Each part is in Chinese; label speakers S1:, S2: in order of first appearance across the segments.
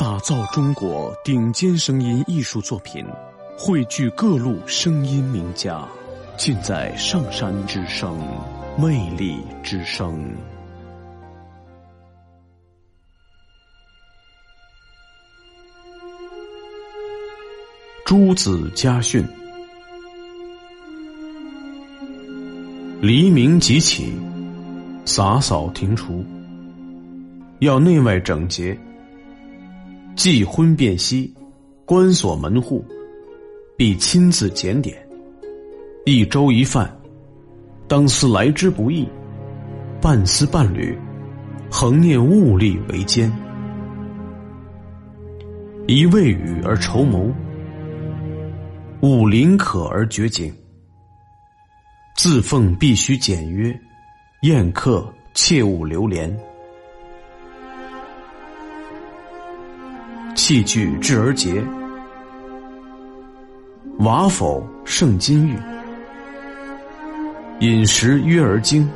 S1: 打造中国顶尖声音艺术作品，汇聚各路声音名家，尽在上山之声，魅力之声。诸子家训：黎明即起，洒扫庭除，要内外整洁。既婚便息，关锁门户，必亲自检点。一粥一饭，当思来之不易；半丝半缕，恒念物力维艰。一未雨而绸缪，勿临渴而绝井。自奉必须简约，宴客切勿流连。器具质而洁，瓦否胜金玉；饮食约而精，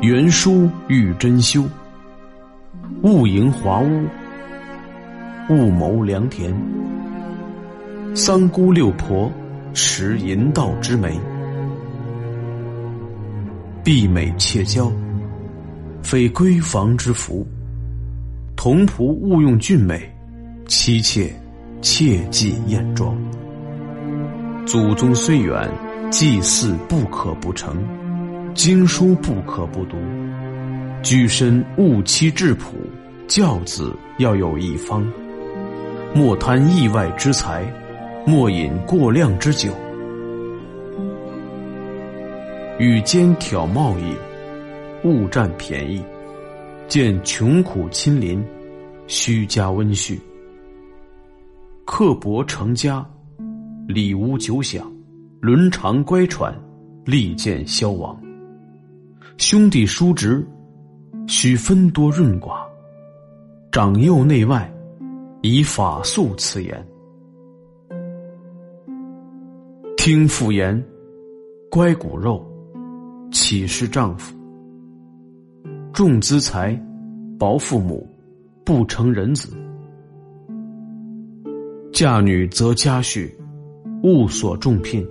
S1: 原书欲珍修。勿营华屋，勿谋良田。三姑六婆持淫道之媒，婢美妾娇，非闺房之福。童仆勿用俊美，妻妾切忌艳妆。祖宗虽远，祭祀不可不成，经书不可不读。居身勿欺质朴，教子要有一方。莫贪意外之财，莫饮过量之酒。与奸挑贸易，勿占便宜。见穷苦亲邻，须加温煦；刻薄成家，礼无久享；伦常乖舛，利见消亡。兄弟叔侄，须分多润寡；长幼内外，以法素辞言。听妇言，乖骨肉，岂是丈夫？重资财，薄父母，不成人子。嫁女择家婿，勿所重聘；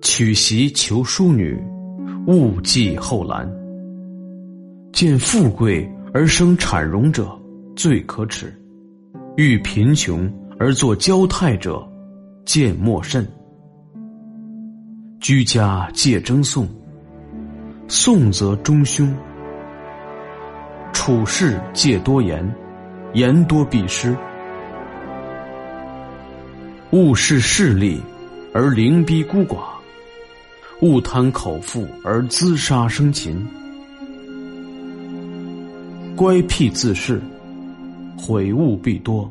S1: 娶媳求淑女，勿计后兰。见富贵而生产荣者，最可耻；遇贫穷而作骄态者，见莫甚。居家戒争讼，讼则中凶。处事戒多言，言多必失；勿视势利而凌逼孤寡；勿贪口腹而滋杀生禽。乖僻自恃，悔悟必多；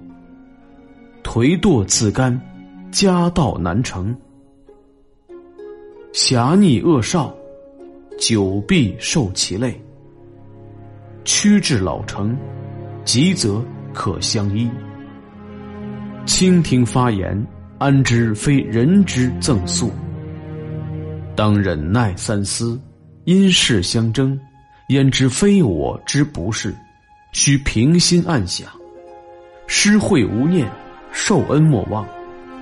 S1: 颓惰自甘，家道难成。侠逆恶少，久必受其累。屈至老成，吉则可相依。倾听发言，安知非人之赠诉？当忍耐三思，因事相争，焉知非我之不是？须平心暗想，施惠无念，受恩莫忘。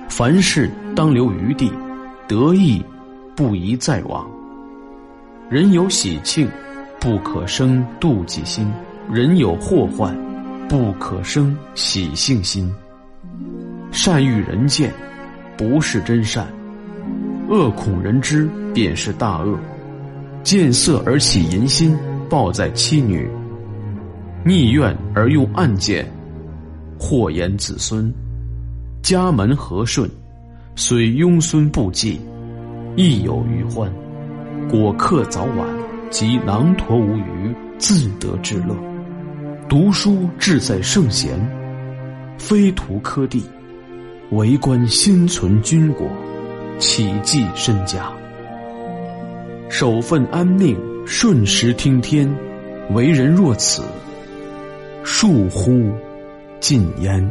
S1: 凡事当留余地，得意不宜再往。人有喜庆。不可生妒忌心，人有祸患，不可生喜性心。善欲人见，不是真善；恶恐人知，便是大恶。见色而起淫心，抱在妻女；逆怨而用暗箭，祸延子孙。家门和顺，虽庸孙不济，亦有余欢。果客早晚。即囊橐无余，自得至乐。读书志在圣贤，非图科第；为官心存军国，岂计身家？守分安命，顺时听天。为人若此，恕乎尽焉。